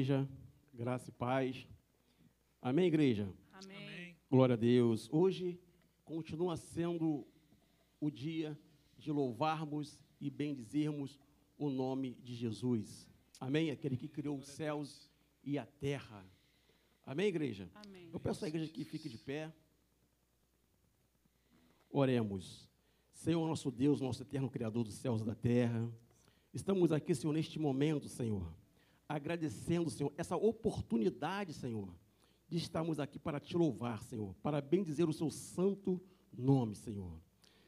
Igreja, graça e paz. Amém, igreja? Amém. Glória a Deus. Hoje continua sendo o dia de louvarmos e bendizermos o nome de Jesus. Amém? Aquele que criou os céus e a terra. Amém, igreja? Amém. Eu peço à igreja que fique de pé. Oremos. Senhor, nosso Deus, nosso eterno Criador dos céus e da terra. Estamos aqui, Senhor, neste momento, Senhor, agradecendo, Senhor, essa oportunidade, Senhor, de estarmos aqui para te louvar, Senhor, para bendizer o seu santo nome, Senhor.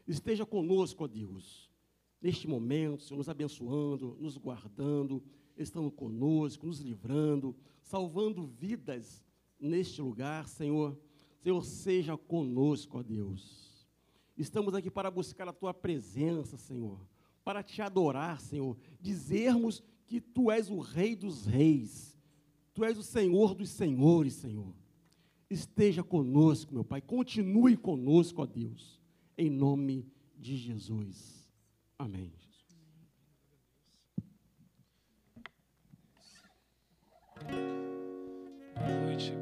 Esteja conosco, ó Deus, neste momento, Senhor, nos abençoando, nos guardando, estando conosco, nos livrando, salvando vidas neste lugar, Senhor. Senhor, seja conosco, ó Deus. Estamos aqui para buscar a tua presença, Senhor, para te adorar, Senhor, dizermos que tu és o Rei dos Reis, tu és o Senhor dos Senhores, Senhor. Esteja conosco, meu Pai, continue conosco, ó Deus, em nome de Jesus. Amém. Boa noite,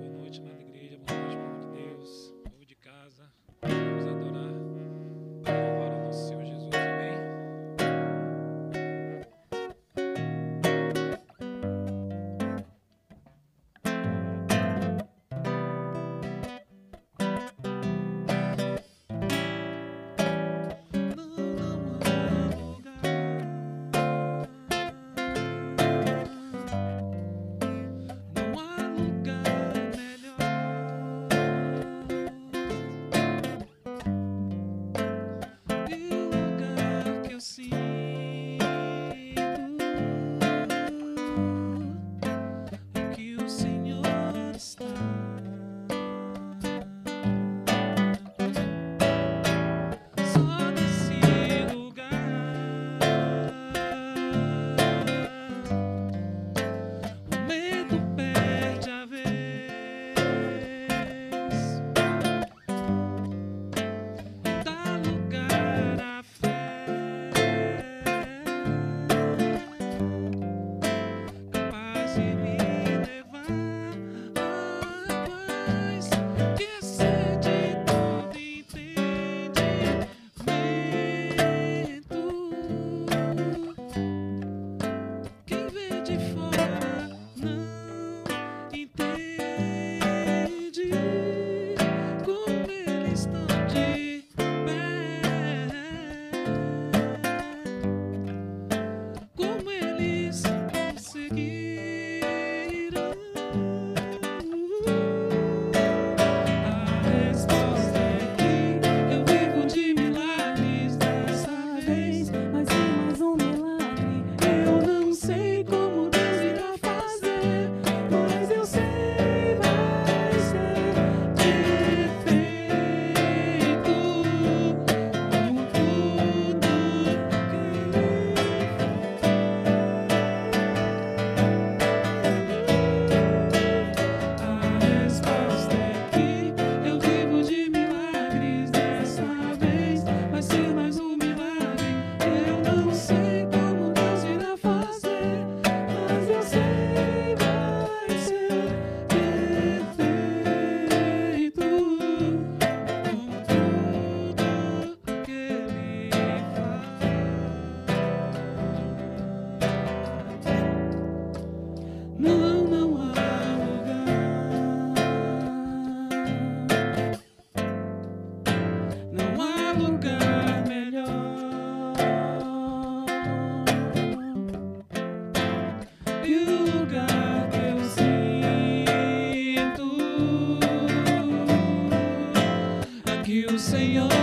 Senhor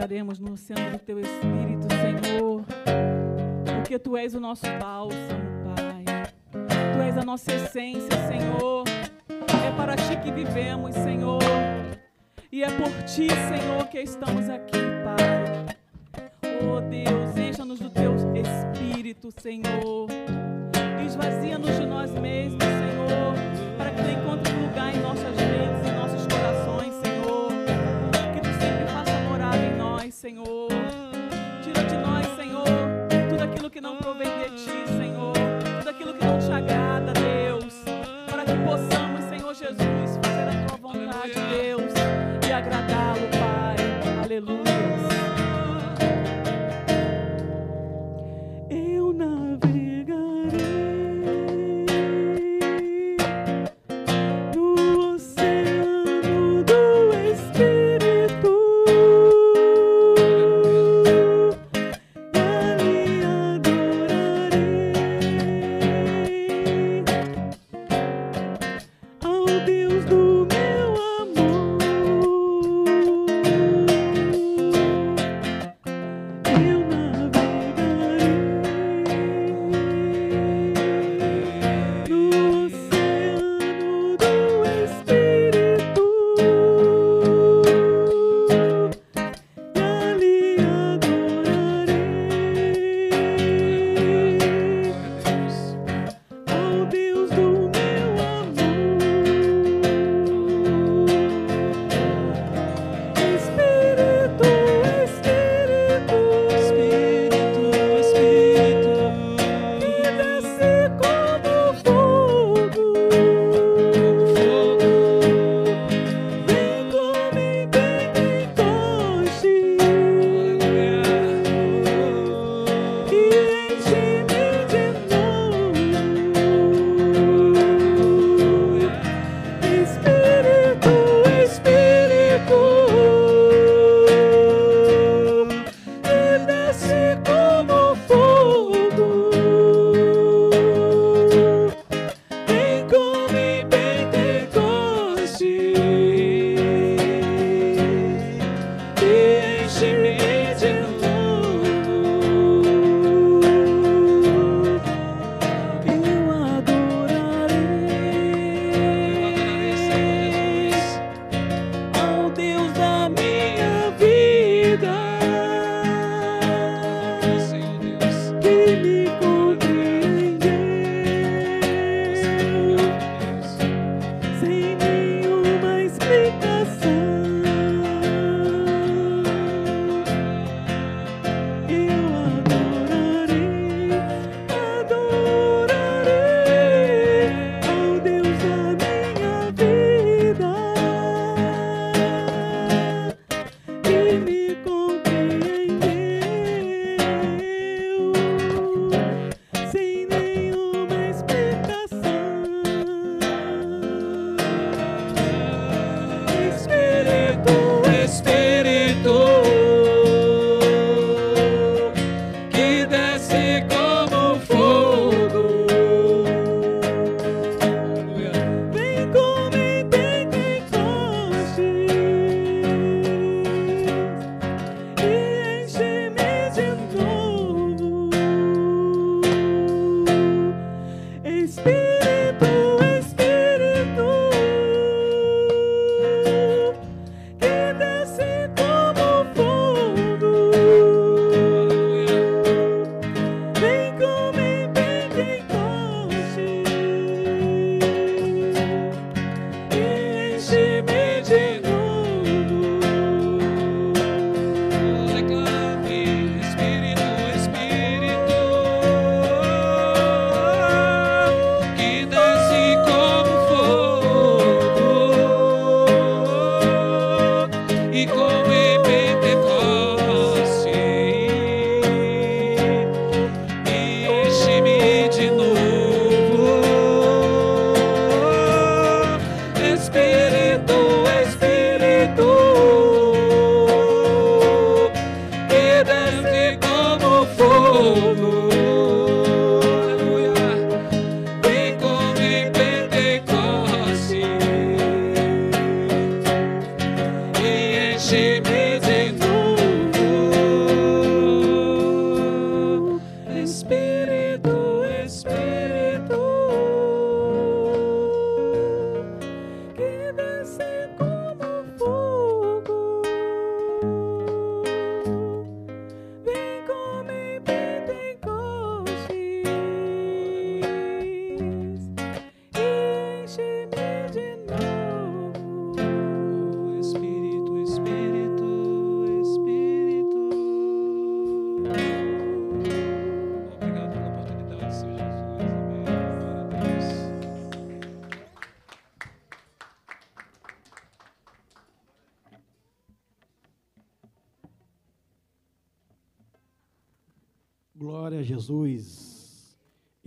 Navegaremos no oceano do teu Espírito, Senhor, porque tu és o nosso bálsamo, Pai. Tu és a nossa essência, Senhor. É para ti que vivemos, Senhor. E é por ti, Senhor, que estamos aqui, Pai. Oh Deus, encha-nos do teu Espírito, Senhor. Esvazia-nos de nós mesmos, Senhor,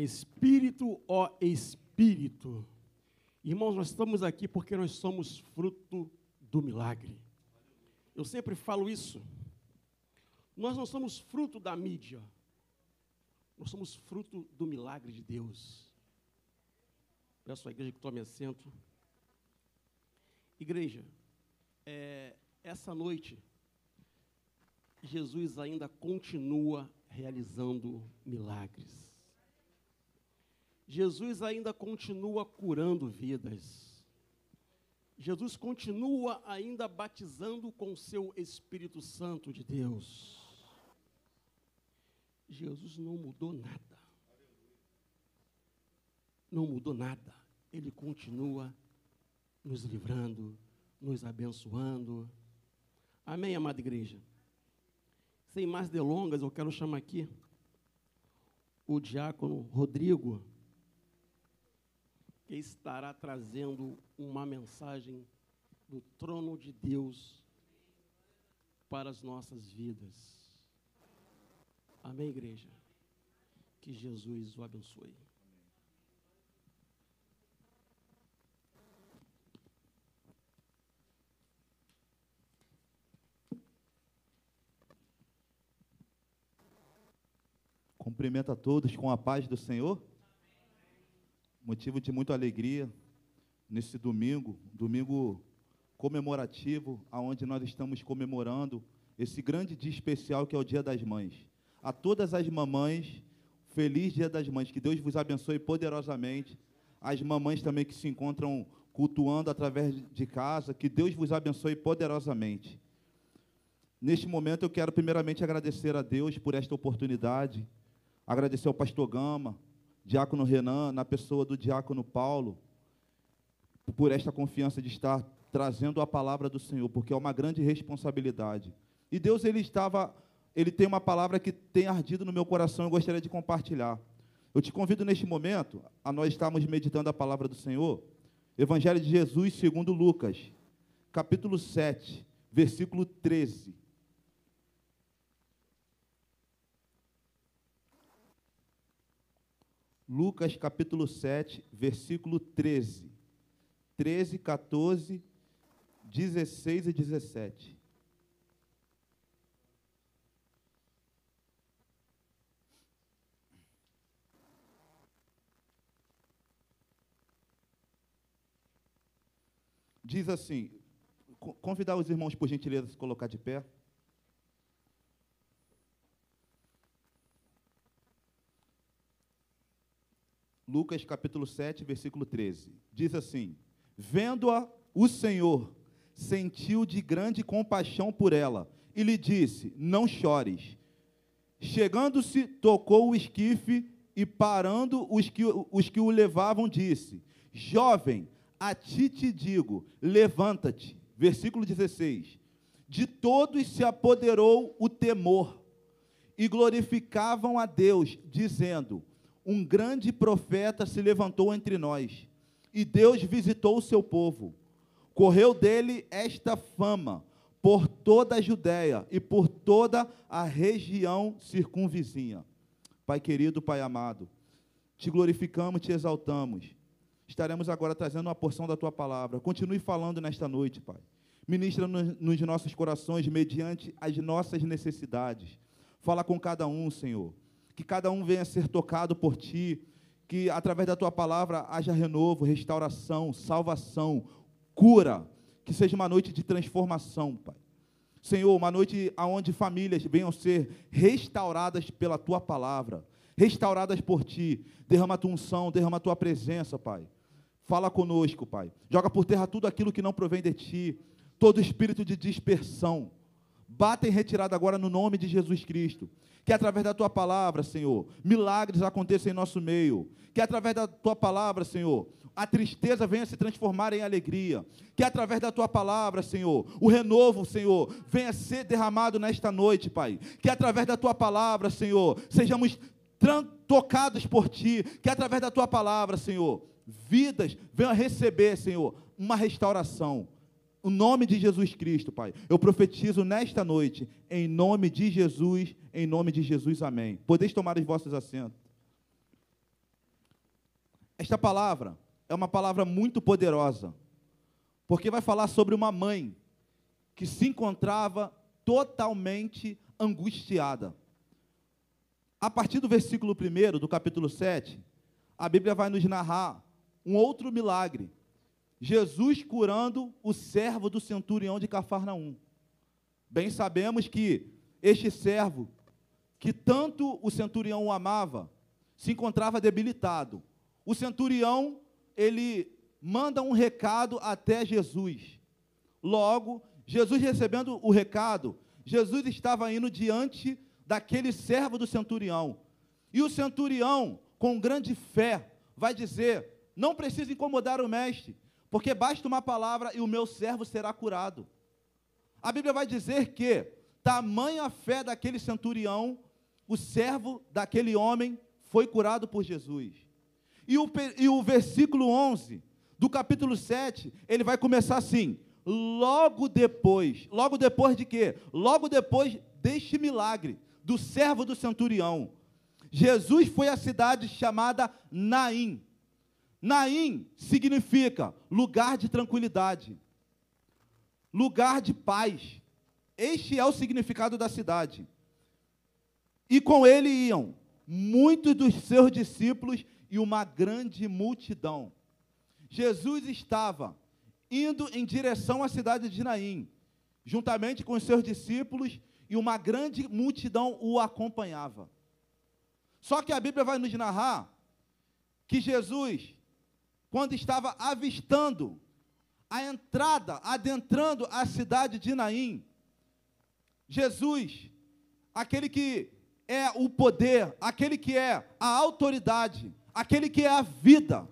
Espírito, ó Espírito. Irmãos, nós estamos aqui porque nós somos fruto do milagre. Eu sempre falo isso. Nós não somos fruto da mídia. Nós somos fruto do milagre de Deus. Peço à igreja que tome assento. Igreja, é, essa noite, Jesus ainda continua realizando milagres. Jesus ainda continua curando vidas. Jesus continua ainda batizando com seu Espírito Santo de Deus. Jesus não mudou nada. Não mudou nada. Ele continua nos livrando, nos abençoando. Amém, amada igreja? Sem mais delongas, eu quero chamar aqui o diácono Rodrigo, que estará trazendo uma mensagem do trono de Deus para as nossas vidas. Amém, igreja? Que Jesus o abençoe. Cumprimento a todos com a paz do Senhor. Motivo de muita alegria nesse domingo, domingo comemorativo, aonde nós estamos comemorando esse grande dia especial que é o Dia das Mães. A todas as mamães, feliz Dia das Mães, que Deus vos abençoe poderosamente. As mamães também que se encontram cultuando através de casa, que Deus vos abençoe poderosamente. Neste momento eu quero primeiramente agradecer a Deus por esta oportunidade, agradecer ao pastor Gama, diácono Renan, na pessoa do diácono Paulo, por esta confiança de estar trazendo a palavra do Senhor, porque é uma grande responsabilidade. E Deus ele estava, ele tem uma palavra que tem ardido no meu coração, eu gostaria de compartilhar. Eu te convido neste momento a nós estarmos meditando a palavra do Senhor. Evangelho de Jesus, segundo Lucas, capítulo 7, versículo 13. Lucas capítulo 7, versículo 13. 13, 14, 16 e 17. Diz assim: co- convidar os irmãos, por gentileza, a se colocar de pé. Lucas capítulo 7, versículo 13. Diz assim: Vendo-a, o Senhor sentiu de grande compaixão por ela e lhe disse: Não chores. Chegando-se, tocou o esquife e, parando os que, os que o levavam, disse: Jovem, a ti te digo, levanta-te. Versículo 16. De todos se apoderou o temor e glorificavam a Deus, dizendo: Um grande profeta se levantou entre nós, e Deus visitou o seu povo. Correu dele esta fama por toda a Judéia e por toda a região circunvizinha. Pai querido, Pai amado, te glorificamos, te exaltamos. Estaremos agora trazendo uma porção da tua palavra. Continue falando nesta noite, Pai. Ministra nos, nos nossos corações mediante as nossas necessidades. Fala com cada um, Senhor. Que cada um venha a ser tocado por ti. Que através da tua palavra haja renovo, restauração, salvação, cura. Que seja uma noite de transformação, Pai. Senhor, uma noite onde famílias venham ser restauradas pela tua palavra, restauradas por ti. Derrama a tua unção, derrama a tua presença, Pai. Fala conosco, Pai. Joga por terra tudo aquilo que não provém de ti, todo espírito de dispersão. Bata em retirada agora no nome de Jesus Cristo. Que através da tua palavra, Senhor, milagres aconteçam em nosso meio. Que através da tua palavra, Senhor, a tristeza venha se transformar em alegria. Que através da tua palavra, Senhor, o renovo, Senhor, venha ser derramado nesta noite, Pai. Que através da tua palavra, Senhor, sejamos tocados por ti. Que através da tua palavra, Senhor, vidas venham receber, Senhor, uma restauração. O nome de Jesus Cristo, Pai. Eu profetizo nesta noite, em nome de Jesus, em nome de Jesus, amém. Podeis tomar os vossos assentos. Esta palavra é uma palavra muito poderosa, porque vai falar sobre uma mãe que se encontrava totalmente angustiada. A partir do versículo 1 do capítulo 7, a Bíblia vai nos narrar um outro milagre. Jesus curando o servo do centurião de Cafarnaum. Bem sabemos que este servo, que tanto o centurião o amava, se encontrava debilitado. O centurião, ele manda um recado até Jesus. Logo, Jesus recebendo o recado, Jesus estava indo diante daquele servo do centurião. E o centurião, com grande fé, vai dizer: Não precisa incomodar o mestre, porque basta uma palavra e o meu servo será curado. A Bíblia vai dizer que, tamanha a fé daquele centurião, o servo daquele homem foi curado por Jesus. E o, e o versículo 11 do capítulo 7, ele vai começar assim: logo depois, logo depois de quê? Logo depois deste milagre do servo do centurião, Jesus foi à cidade chamada Naim. Naim significa lugar de tranquilidade, lugar de paz. Este é o significado da cidade. E com ele iam muitos dos seus discípulos e uma grande multidão. Jesus estava indo em direção à cidade de Naim, juntamente com os seus discípulos, e uma grande multidão o acompanhava. Só que a Bíblia vai nos narrar que Jesus, quando estava avistando a entrada, adentrando a cidade de Naim, Jesus, aquele que é o poder, aquele que é a autoridade, aquele que é a vida,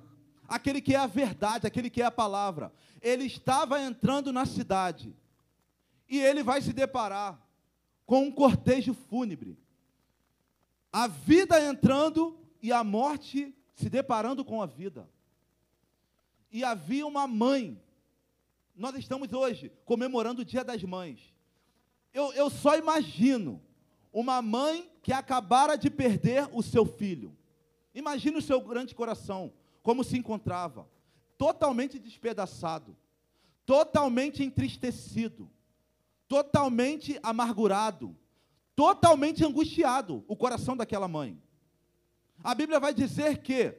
aquele que é a verdade, aquele que é a palavra. Ele estava entrando na cidade e ele vai se deparar com um cortejo fúnebre. A vida entrando e a morte se deparando com a vida. E havia uma mãe. Nós estamos hoje comemorando o Dia das Mães. Eu, eu só imagino uma mãe que acabara de perder o seu filho. Imagine o seu grande coração como se encontrava, totalmente despedaçado, totalmente entristecido, totalmente amargurado, totalmente angustiado o coração daquela mãe. A Bíblia vai dizer que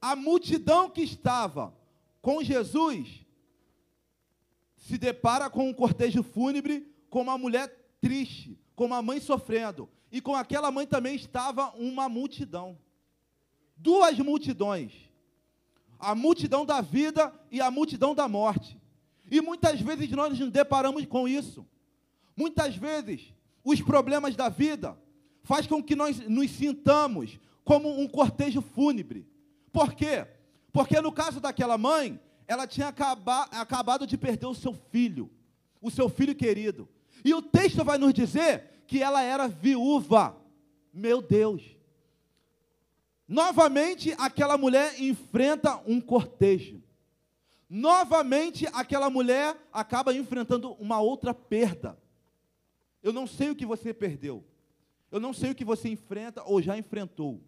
a multidão que estava com Jesus se depara com um cortejo fúnebre, com uma mulher triste, com uma mãe sofrendo, e com aquela mãe também estava uma multidão. Duas multidões a multidão da vida e a multidão da morte. E muitas vezes nós nos deparamos com isso. Muitas vezes os problemas da vida faz com que nós nos sintamos como um cortejo fúnebre. Por quê? Porque no caso daquela mãe, ela tinha acaba, acabado de perder o seu filho, o seu filho querido. E o texto vai nos dizer que ela era viúva. Meu Deus. Novamente, aquela mulher enfrenta um cortejo. Novamente, aquela mulher acaba enfrentando uma outra perda. Eu não sei o que você perdeu. Eu não sei o que você enfrenta ou já enfrentou.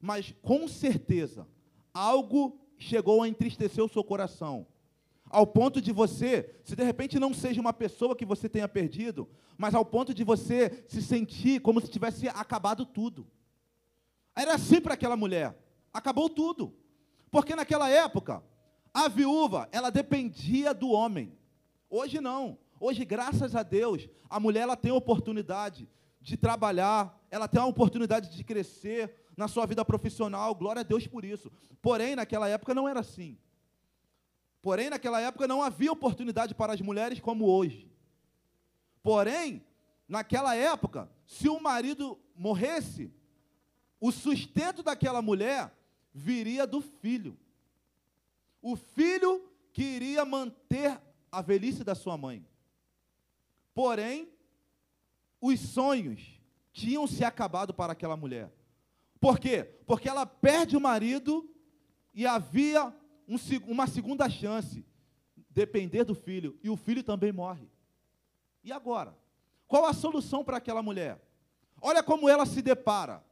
Mas, com certeza, algo chegou a entristecer o seu coração. Ao ponto de você, se de repente não seja uma pessoa que você tenha perdido, mas ao ponto de você se sentir como se tivesse acabado tudo. Era assim para aquela mulher. Acabou tudo. Porque naquela época, a viúva, ela dependia do homem. Hoje não. Hoje, graças a Deus, a mulher ela tem a oportunidade de trabalhar, ela tem a oportunidade de crescer na sua vida profissional. Glória a Deus por isso. Porém, naquela época não era assim. Porém, naquela época não havia oportunidade para as mulheres como hoje. Porém, naquela época, se o marido morresse, o sustento daquela mulher viria do filho. O filho que iria manter a velhice da sua mãe. Porém, os sonhos tinham se acabado para aquela mulher. Por quê? Porque ela perde o marido e havia um, uma segunda chance depender do filho e o filho também morre. E agora? Qual a solução para aquela mulher? Olha como ela se depara.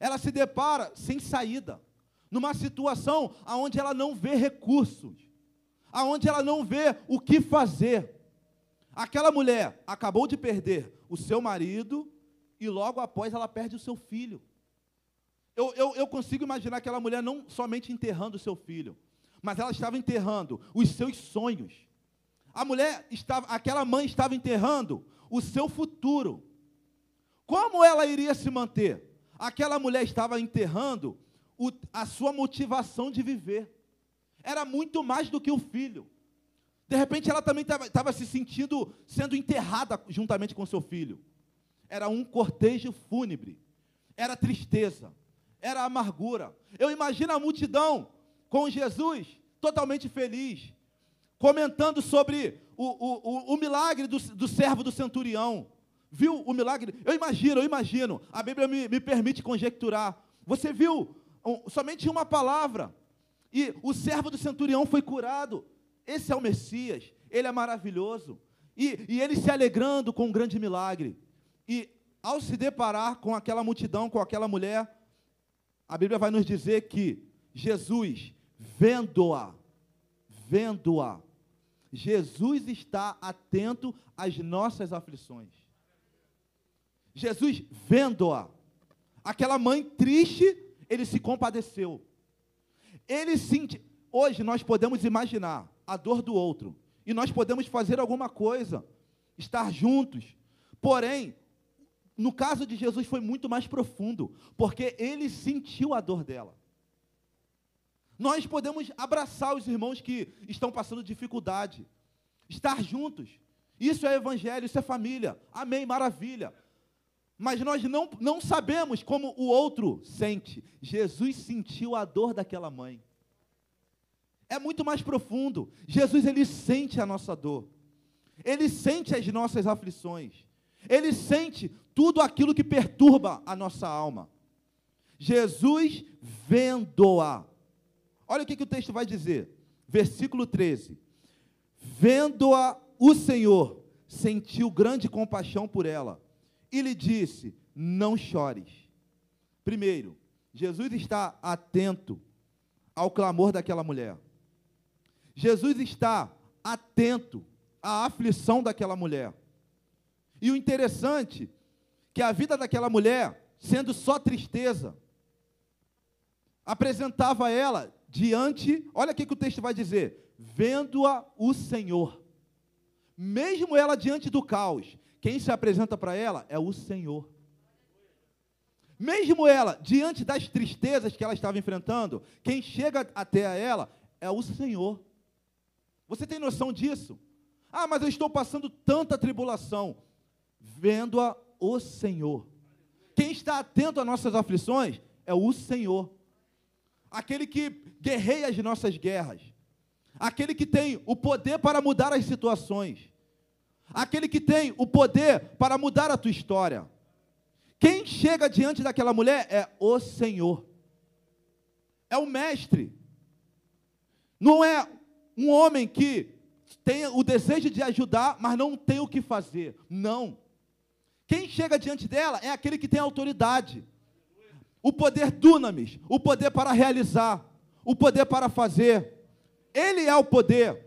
Ela se depara sem saída, numa situação onde ela não vê recursos, aonde ela não vê o que fazer. Aquela mulher acabou de perder o seu marido e logo após ela perde o seu filho. Eu, eu, eu consigo imaginar aquela mulher não somente enterrando o seu filho, mas ela estava enterrando os seus sonhos. A mulher estava, aquela mãe estava enterrando o seu futuro. Como ela iria se manter? Aquela mulher estava enterrando o, a sua motivação de viver. Era muito mais do que o filho. De repente ela também estava se sentindo sendo enterrada juntamente com seu filho. Era um cortejo fúnebre. Era tristeza. Era amargura. Eu imagino a multidão com Jesus totalmente feliz, comentando sobre o, o, o, o milagre do, do servo do centurião. Viu o milagre? Eu imagino, eu imagino. A Bíblia me, me permite conjecturar. Você viu um, somente uma palavra. E o servo do centurião foi curado. Esse é o Messias. Ele é maravilhoso. E, e ele se alegrando com um grande milagre. E ao se deparar com aquela multidão, com aquela mulher, a Bíblia vai nos dizer que Jesus, vendo-a, vendo-a, Jesus está atento às nossas aflições. Jesus, vendo-a, aquela mãe triste, ele se compadeceu. Ele sente. Hoje nós podemos imaginar a dor do outro e nós podemos fazer alguma coisa, estar juntos. Porém, no caso de Jesus foi muito mais profundo, porque ele sentiu a dor dela. Nós podemos abraçar os irmãos que estão passando dificuldade, estar juntos. Isso é evangelho, isso é família. Amém, maravilha. Mas nós não, não sabemos como o outro sente. Jesus sentiu a dor daquela mãe. É muito mais profundo. Jesus, ele sente a nossa dor. Ele sente as nossas aflições. Ele sente tudo aquilo que perturba a nossa alma. Jesus vendo-a. Olha o que, que o texto vai dizer. Versículo 13. Vendo-a o Senhor, sentiu grande compaixão por ela e lhe disse: Não chores. Primeiro, Jesus está atento ao clamor daquela mulher. Jesus está atento à aflição daquela mulher. E o interessante que a vida daquela mulher, sendo só tristeza, apresentava ela diante, olha o que o texto vai dizer, vendo-a o Senhor. Mesmo ela diante do caos, quem se apresenta para ela é o Senhor. Mesmo ela, diante das tristezas que ela estava enfrentando, quem chega até ela é o Senhor. Você tem noção disso? Ah, mas eu estou passando tanta tribulação vendo-a o Senhor. Quem está atento às nossas aflições é o Senhor. Aquele que guerreia as nossas guerras. Aquele que tem o poder para mudar as situações. Aquele que tem o poder para mudar a tua história. Quem chega diante daquela mulher é o Senhor. É o mestre. Não é um homem que tem o desejo de ajudar, mas não tem o que fazer. Não. Quem chega diante dela é aquele que tem autoridade. O poder dunamis, o poder para realizar, o poder para fazer. Ele é o poder.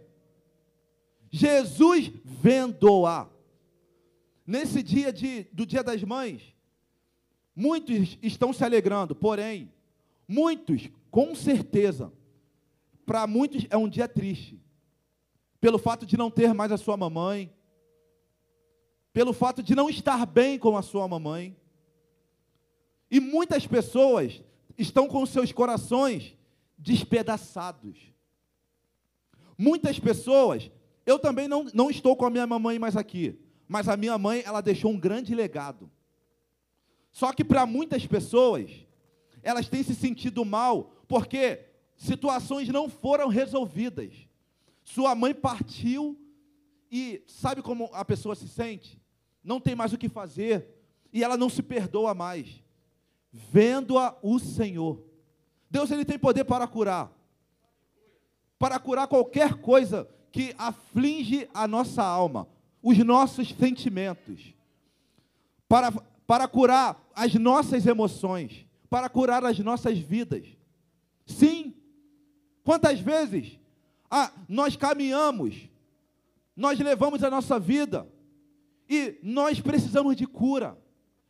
Jesus vendo-a. Nesse dia de, do Dia das Mães, muitos estão se alegrando, porém, muitos, com certeza, para muitos é um dia triste, pelo fato de não ter mais a sua mamãe, pelo fato de não estar bem com a sua mamãe. E muitas pessoas estão com seus corações despedaçados. Muitas pessoas, eu também não, não estou com a minha mamãe mais aqui, mas a minha mãe, ela deixou um grande legado. Só que para muitas pessoas, elas têm se sentido mal porque situações não foram resolvidas. Sua mãe partiu e sabe como a pessoa se sente? Não tem mais o que fazer, e ela não se perdoa mais. Vendo-a o Senhor. Deus ele tem poder para curar. Para curar qualquer coisa que aflige a nossa alma, os nossos sentimentos, para, para curar as nossas emoções, para curar as nossas vidas. Sim, quantas vezes ah, nós caminhamos, nós levamos a nossa vida e nós precisamos de cura.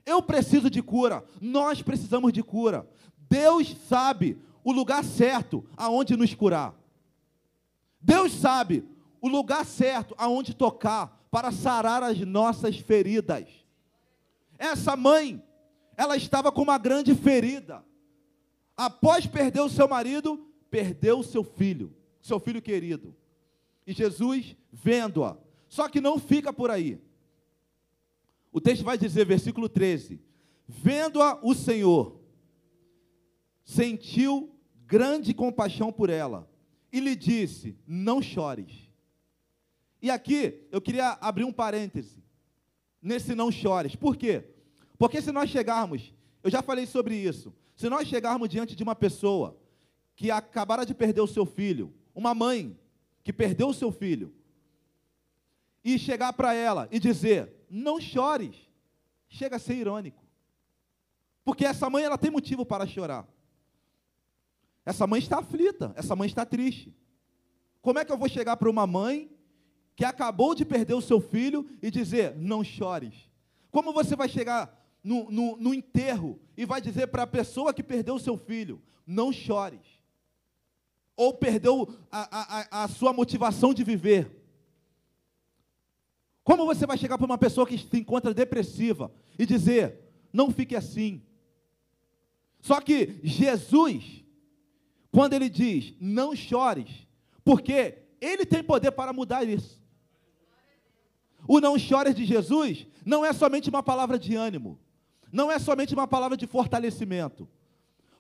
Eu preciso de cura, nós precisamos de cura. Deus sabe o lugar certo aonde nos curar. Deus sabe o lugar certo aonde tocar para sarar as nossas feridas. Essa mãe, ela estava com uma grande ferida. Após perder o seu marido, perdeu o seu filho, seu filho querido. E Jesus vendo-a. Só que não fica por aí. O texto vai dizer, versículo 13: Vendo-a o Senhor, sentiu grande compaixão por ela e lhe disse: Não chores. E aqui eu queria abrir um parêntese nesse não chores. Por quê? Porque se nós chegarmos, eu já falei sobre isso, se nós chegarmos diante de uma pessoa que acabara de perder o seu filho, uma mãe que perdeu o seu filho, e chegar para ela e dizer: Não chores, chega a ser irônico. Porque essa mãe ela tem motivo para chorar. Essa mãe está aflita, essa mãe está triste. Como é que eu vou chegar para uma mãe que acabou de perder o seu filho e dizer: Não chores? Como você vai chegar no, no, no enterro e vai dizer para a pessoa que perdeu o seu filho: Não chores? Ou perdeu a, a, a sua motivação de viver? Como você vai chegar para uma pessoa que se encontra depressiva e dizer: Não fique assim? Só que Jesus, quando ele diz, não chores, porque ele tem poder para mudar isso. O não chores de Jesus não é somente uma palavra de ânimo, não é somente uma palavra de fortalecimento.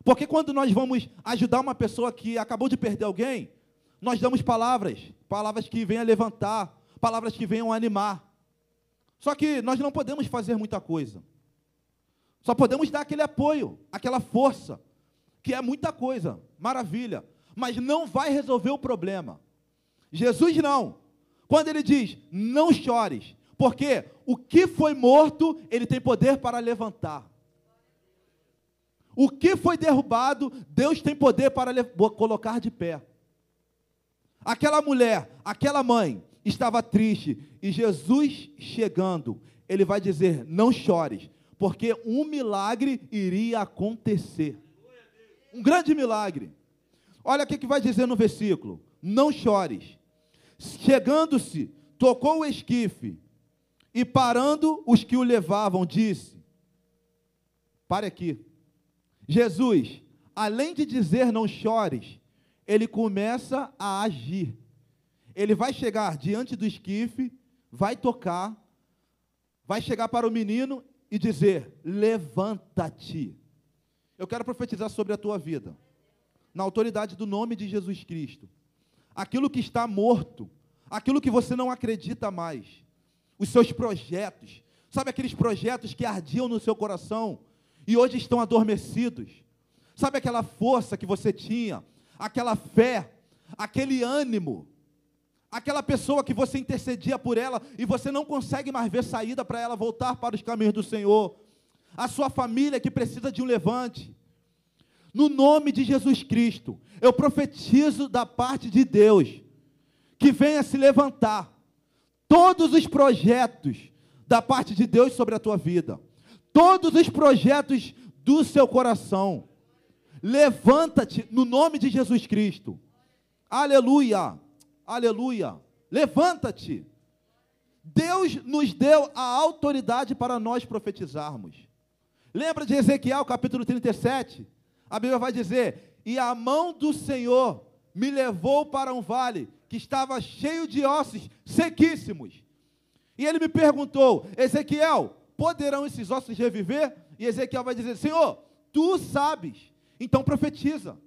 Porque quando nós vamos ajudar uma pessoa que acabou de perder alguém, nós damos palavras, palavras que venham a levantar, palavras que venham animar. Só que nós não podemos fazer muita coisa. Só podemos dar aquele apoio, aquela força, que é muita coisa, maravilha, mas não vai resolver o problema. Jesus não. Quando ele diz: "Não chores", porque o que foi morto, ele tem poder para levantar. O que foi derrubado, Deus tem poder para colocar de pé. Aquela mulher, aquela mãe, estava triste e Jesus chegando, ele vai dizer: Não chores, porque um milagre iria acontecer um grande milagre. Olha o que, que vai dizer no versículo: Não chores. Chegando-se, tocou o esquife, e parando os que o levavam, disse: Pare aqui. Jesus, além de dizer não chores, ele começa a agir. Ele vai chegar diante do esquife, vai tocar, vai chegar para o menino e dizer: Levanta-te. Eu quero profetizar sobre a tua vida, na autoridade do nome de Jesus Cristo. Aquilo que está morto, aquilo que você não acredita mais, os seus projetos, sabe aqueles projetos que ardiam no seu coração e hoje estão adormecidos? Sabe aquela força que você tinha, aquela fé, aquele ânimo, aquela pessoa que você intercedia por ela e você não consegue mais ver saída para ela voltar para os caminhos do Senhor? a sua família que precisa de um levante. No nome de Jesus Cristo, eu profetizo da parte de Deus que venha se levantar todos os projetos da parte de Deus sobre a tua vida, todos os projetos do seu coração. Levanta-te no nome de Jesus Cristo. Aleluia. Aleluia. Levanta-te. Deus nos deu a autoridade para nós profetizarmos. Lembra de Ezequiel, capítulo 37? A Bíblia vai dizer: E a mão do Senhor me levou para um vale que estava cheio de ossos sequíssimos. E ele me perguntou: Ezequiel, poderão esses ossos reviver? E Ezequiel vai dizer: Senhor, tu sabes, então profetiza.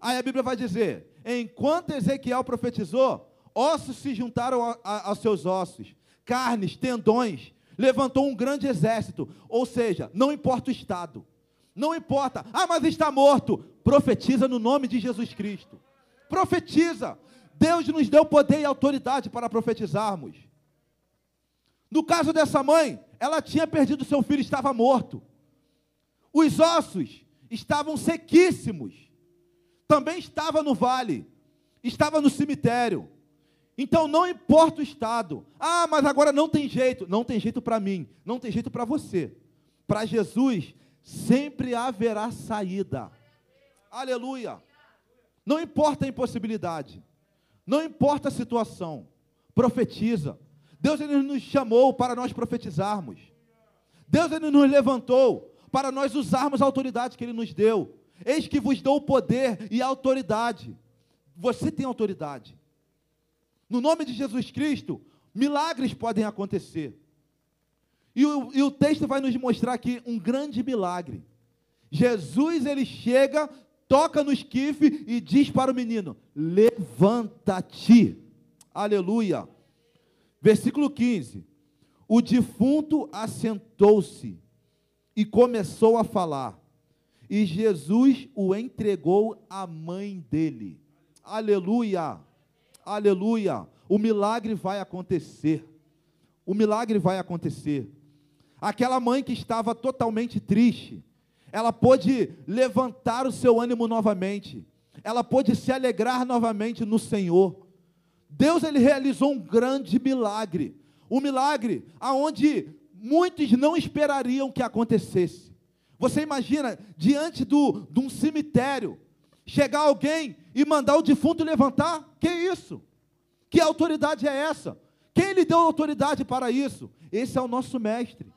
Aí a Bíblia vai dizer: Enquanto Ezequiel profetizou, ossos se juntaram aos seus ossos, carnes, tendões, levantou um grande exército. Ou seja, não importa o estado, não importa, ah, mas está morto. Profetiza no nome de Jesus Cristo. Profetiza. Deus nos deu poder e autoridade para profetizarmos. No caso dessa mãe, ela tinha perdido seu filho, estava morto. Os ossos estavam sequíssimos. Também estava no vale, estava no cemitério. Então não importa o estado. Ah, mas agora não tem jeito. Não tem jeito para mim, não tem jeito para você. Para Jesus sempre haverá saída. Aleluia. Não importa a impossibilidade. Não importa a situação. Profetiza. Deus ele nos chamou para nós profetizarmos. Deus ele nos levantou para nós usarmos a autoridade que ele nos deu. Eis que vos dou poder e autoridade. Você tem autoridade. No nome de Jesus Cristo, milagres podem acontecer. E o, e o texto vai nos mostrar aqui um grande milagre. Jesus ele chega, toca no esquife e diz para o menino: Levanta-te. Aleluia. Versículo 15: O defunto assentou-se e começou a falar, e Jesus o entregou à mãe dele. Aleluia, aleluia. O milagre vai acontecer. O milagre vai acontecer. Aquela mãe que estava totalmente triste, ela pôde levantar o seu ânimo novamente. Ela pôde se alegrar novamente no Senhor. Deus ele realizou um grande milagre, um milagre aonde muitos não esperariam que acontecesse. Você imagina diante do, de um cemitério chegar alguém e mandar o defunto levantar? Que isso? Que autoridade é essa? Quem lhe deu autoridade para isso? Esse é o nosso mestre.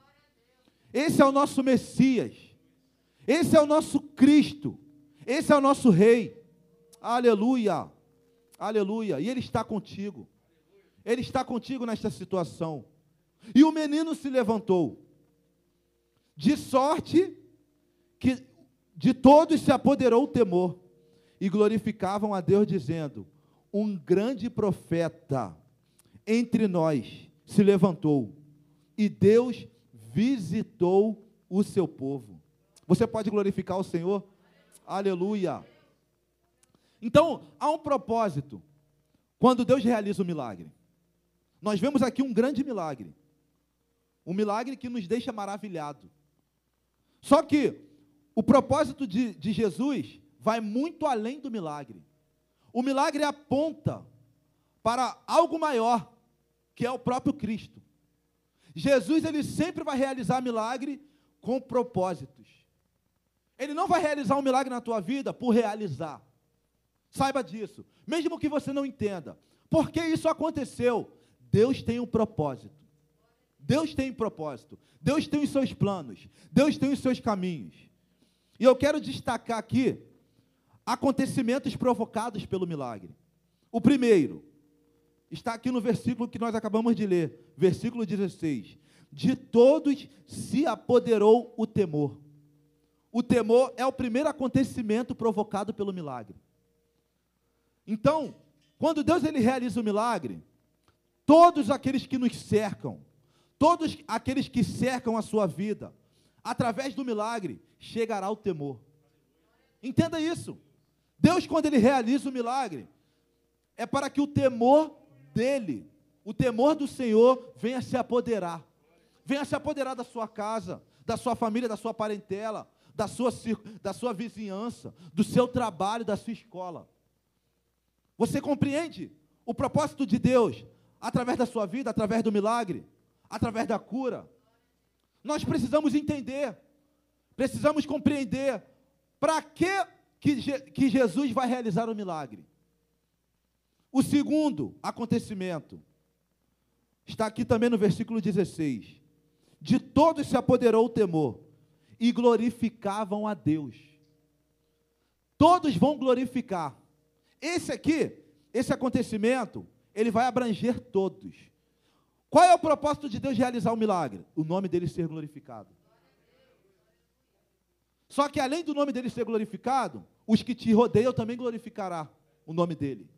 Esse é o nosso Messias. Esse é o nosso Cristo. Esse é o nosso Rei. Aleluia. Aleluia. E Ele está contigo. Ele está contigo nesta situação. E o menino se levantou. De sorte que de todos se apoderou o temor. E glorificavam a Deus, dizendo: Um grande profeta entre nós se levantou. E Deus visitou o seu povo. Você pode glorificar o Senhor? Aleluia. Então, há um propósito quando Deus realiza o milagre. Nós vemos aqui um grande milagre. Um milagre que nos deixa maravilhado. Só que o propósito de, de Jesus vai muito além do milagre. O milagre aponta para algo maior, que é o próprio Cristo. Jesus ele sempre vai realizar milagre com propósitos. Ele não vai realizar um milagre na tua vida por realizar. Saiba disso. Mesmo que você não entenda. Por que isso aconteceu? Deus tem um propósito. Deus tem um propósito. Deus tem os seus planos. Deus tem os seus caminhos. E eu quero destacar aqui acontecimentos provocados pelo milagre. O primeiro está aqui no versículo que nós acabamos de ler, versículo 16. De todos se apoderou o temor. O temor é o primeiro acontecimento provocado pelo milagre. Então, quando Deus ele realiza o milagre, todos aqueles que nos cercam, todos aqueles que cercam a sua vida, através do milagre, chegará o temor. Entenda isso. Deus, quando ele realiza o milagre, é para que o temor dele, o temor do Senhor, venha se apoderar. Venha se apoderar da sua casa, da sua família, da sua parentela, da sua, da sua vizinhança, do seu trabalho, da sua escola. Você compreende o propósito de Deus através da sua vida, através do milagre, através da cura? Nós precisamos entender, precisamos compreender para que, que, que Jesus vai realizar o milagre. O segundo acontecimento está aqui também no versículo 16. De todos se apoderou o temor e glorificavam a Deus. Todos vão glorificar. Esse aqui, esse acontecimento, ele vai abranger todos. Qual é o propósito de Deus realizar o um milagre? O nome dele ser glorificado. Só que além do nome dele ser glorificado, os que te rodeiam também glorificará o nome dele.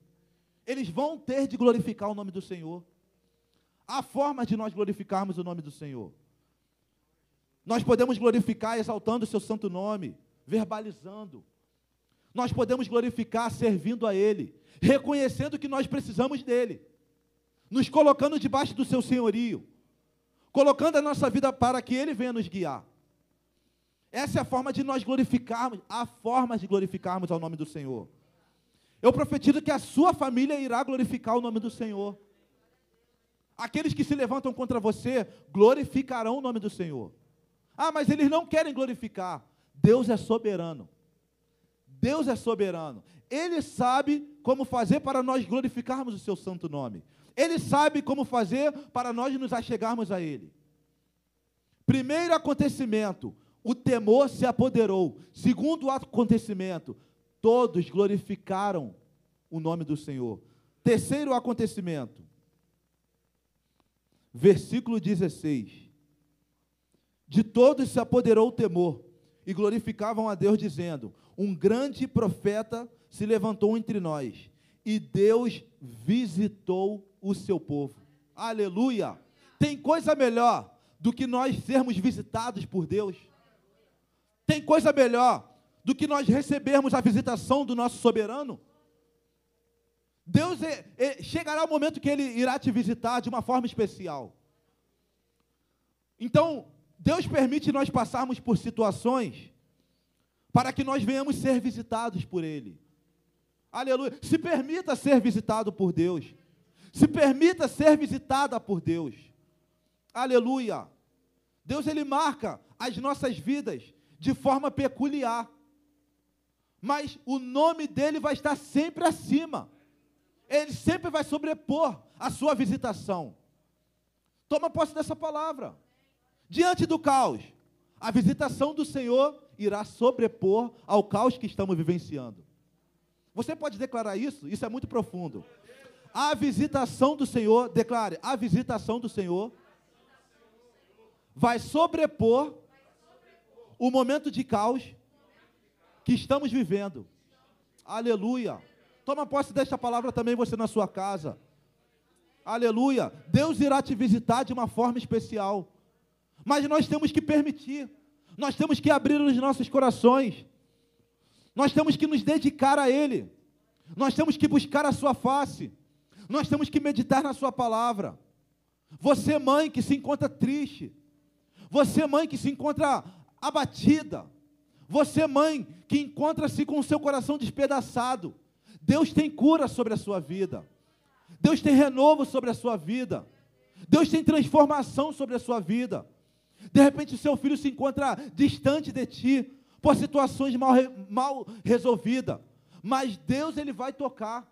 Eles vão ter de glorificar o nome do Senhor. Há formas de nós glorificarmos o nome do Senhor. Nós podemos glorificar exaltando o seu santo nome, verbalizando. Nós podemos glorificar servindo a Ele. reconhecendo que nós precisamos dele, nos colocando debaixo do seu senhorio, colocando a nossa vida para que ele venha nos guiar. Essa é a forma de nós glorificarmos, a forma de glorificarmos ao nome do Senhor. Eu profetizo que a sua família irá glorificar o nome do Senhor. Aqueles que se levantam contra você glorificarão o nome do Senhor. Ah, mas eles não querem glorificar. Deus é soberano. Deus é soberano. Ele sabe como fazer para nós glorificarmos o seu santo nome. Ele sabe como fazer para nós nos achegarmos a Ele. Primeiro acontecimento, o temor se apoderou. Segundo acontecimento, todos glorificaram o nome do Senhor. Terceiro acontecimento, versículo 16. De todos se apoderou o temor e glorificavam a Deus, dizendo: Um grande profeta se levantou entre nós e Deus visitou o seu povo. Aleluia! Tem coisa melhor do que nós sermos visitados por Deus? Tem coisa melhor do que nós recebermos a visitação do nosso soberano? Deus é, é, chegará o momento que Ele irá te visitar de uma forma especial. Então, Deus permite nós passarmos por situações para que nós venhamos ser visitados por Ele. Aleluia. Se permita ser visitado por Deus. Se permita ser visitada por Deus. Aleluia. Deus ele marca as nossas vidas de forma peculiar. Mas o nome dele vai estar sempre acima. Ele sempre vai sobrepor a sua visitação. Toma posse dessa palavra. Diante do caos, a visitação do Senhor irá sobrepor ao caos que estamos vivenciando. Você pode declarar isso? Isso é muito profundo. A visitação do Senhor, declare, a visitação do Senhor vai sobrepor o momento de caos que estamos vivendo. Aleluia. Toma posse desta palavra também você na sua casa. Aleluia. Deus irá te visitar de uma forma especial. Mas nós temos que permitir. Nós temos que abrir os nossos corações. Nós temos que nos dedicar a Ele. Nós temos que buscar a Sua face. Nós temos que meditar na Sua palavra. Você, mãe, que se encontra triste. Você, mãe, que se encontra abatida. Você, mãe, que encontra-se com o seu coração despedaçado. Deus tem cura sobre a sua vida. Deus tem renovo sobre a sua vida. Deus tem transformação sobre a sua vida. De repente, o seu filho se encontra distante de ti, por situações mal, mal resolvidas. Mas Deus, Ele vai tocar.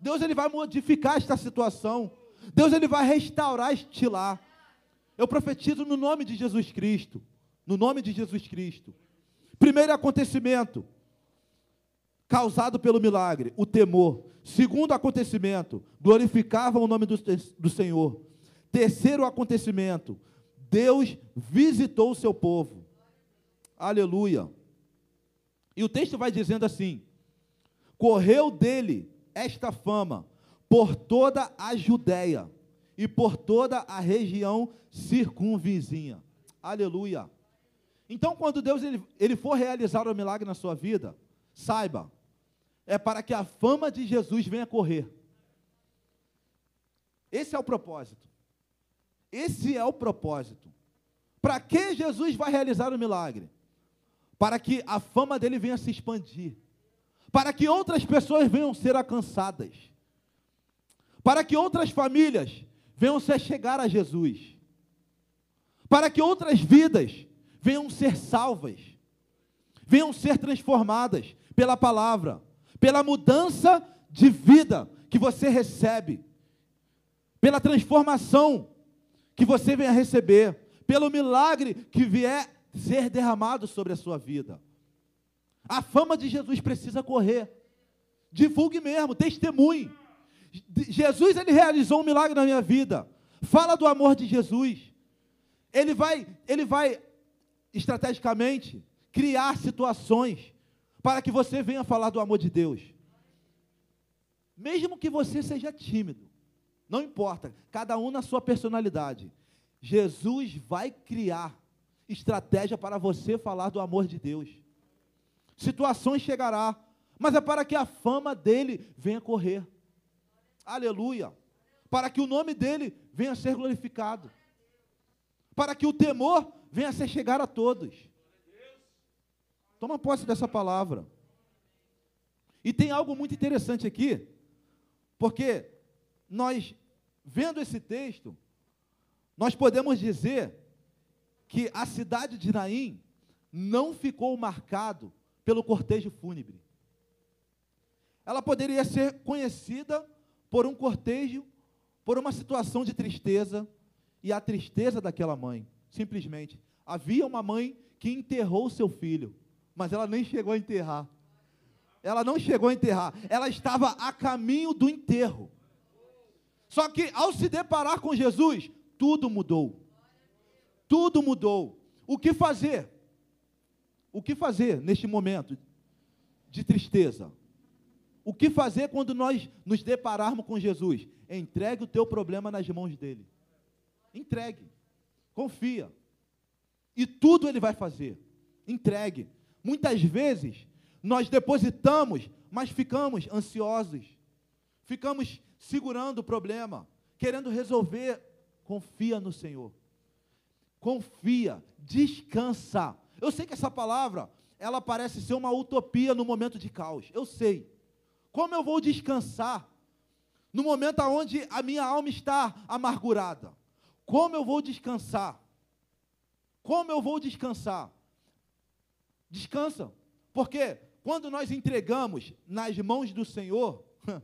Deus, Ele vai modificar esta situação. Deus, Ele vai restaurar este lar. Eu profetizo no nome de Jesus Cristo. No nome de Jesus Cristo. Primeiro acontecimento causado pelo milagre, o temor. Segundo acontecimento, glorificavam o nome do, do Senhor. Terceiro acontecimento, Deus visitou o seu povo. Aleluia. E o texto vai dizendo assim: correu dele esta fama por toda a Judéia e por toda a região circunvizinha. Aleluia. Então, quando Deus ele, ele for realizar o milagre na sua vida, saiba, é para que a fama de Jesus venha correr. Esse é o propósito. Esse é o propósito. Para que Jesus vai realizar o milagre? Para que a fama dele venha se expandir. Para que outras pessoas venham ser alcançadas. Para que outras famílias venham se chegar a Jesus. Para que outras vidas venham ser salvas. Venham ser transformadas pela palavra, pela mudança de vida que você recebe, pela transformação que você venha receber, pelo milagre que vier ser derramado sobre a sua vida. A fama de Jesus precisa correr. Divulgue mesmo, testemunhe. Jesus ele realizou um milagre na minha vida. Fala do amor de Jesus. Ele vai, ele vai estrategicamente criar situações para que você venha falar do amor de Deus. Mesmo que você seja tímido, não importa, cada um na sua personalidade. Jesus vai criar estratégia para você falar do amor de Deus. Situações chegará, mas é para que a fama dele venha correr. Aleluia. Para que o nome dele venha ser glorificado. Para que o temor venha ser chegar a todos. Toma posse dessa palavra. E tem algo muito interessante aqui, porque nós, vendo esse texto, nós podemos dizer que a cidade de Naim não ficou marcado pelo cortejo fúnebre. Ela poderia ser conhecida por um cortejo, por uma situação de tristeza, e a tristeza daquela mãe, simplesmente. Havia uma mãe que enterrou seu filho, mas ela nem chegou a enterrar. Ela não chegou a enterrar, ela estava a caminho do enterro. Só que ao se deparar com Jesus, tudo mudou. Tudo mudou. O que fazer? O que fazer neste momento de tristeza? O que fazer quando nós nos depararmos com Jesus? Entregue o teu problema nas mãos dele. Entregue. Confia. E tudo ele vai fazer. Entregue. Muitas vezes nós depositamos, mas ficamos ansiosos. Ficamos segurando o problema, querendo resolver. Confia no Senhor. Confia, descansa. Eu sei que essa palavra, ela parece ser uma utopia no momento de caos. Eu sei. Como eu vou descansar no momento onde a minha alma está amargurada? Como eu vou descansar? Como eu vou descansar? Descansa. Porque quando nós entregamos nas mãos do Senhor,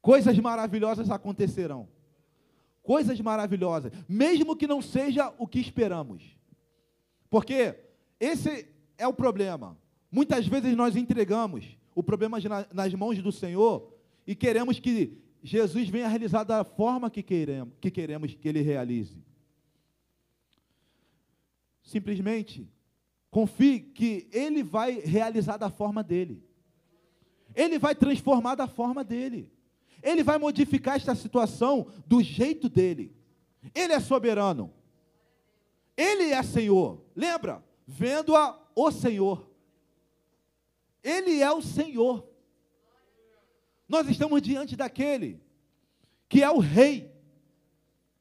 coisas maravilhosas acontecerão. Coisas maravilhosas, mesmo que não seja o que esperamos. Porque esse é o problema. Muitas vezes nós entregamos o problema nas mãos do Senhor e queremos que Jesus venha realizar da forma que queremos que, queremos que Ele realize. Simplesmente confie que Ele vai realizar da forma dele. Ele vai transformar da forma dele. Ele vai modificar esta situação do jeito dele. Ele é soberano. Ele é Senhor. Lembra? Vendo-a o Senhor. Ele é o Senhor. Nós estamos diante daquele que é o Rei.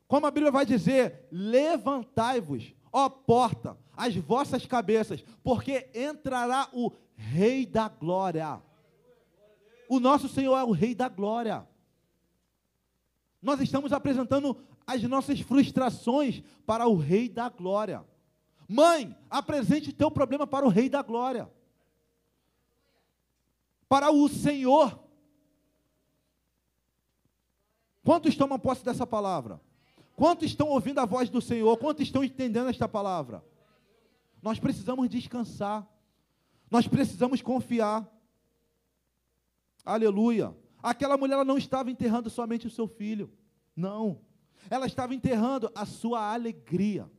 Como a Bíblia vai dizer: levantai-vos, ó porta, as vossas cabeças, porque entrará o Rei da Glória. O nosso Senhor é o Rei da Glória. Nós estamos apresentando as nossas frustrações para o Rei da Glória. Mãe, apresente teu problema para o Rei da Glória. Para o Senhor. Quantos tomam posse dessa palavra? Quantos estão ouvindo a voz do Senhor? Quantos estão entendendo esta palavra? Nós precisamos descansar. Nós precisamos confiar. Aleluia. Aquela mulher não estava enterrando somente o seu filho. Não. Ela estava enterrando a sua alegria.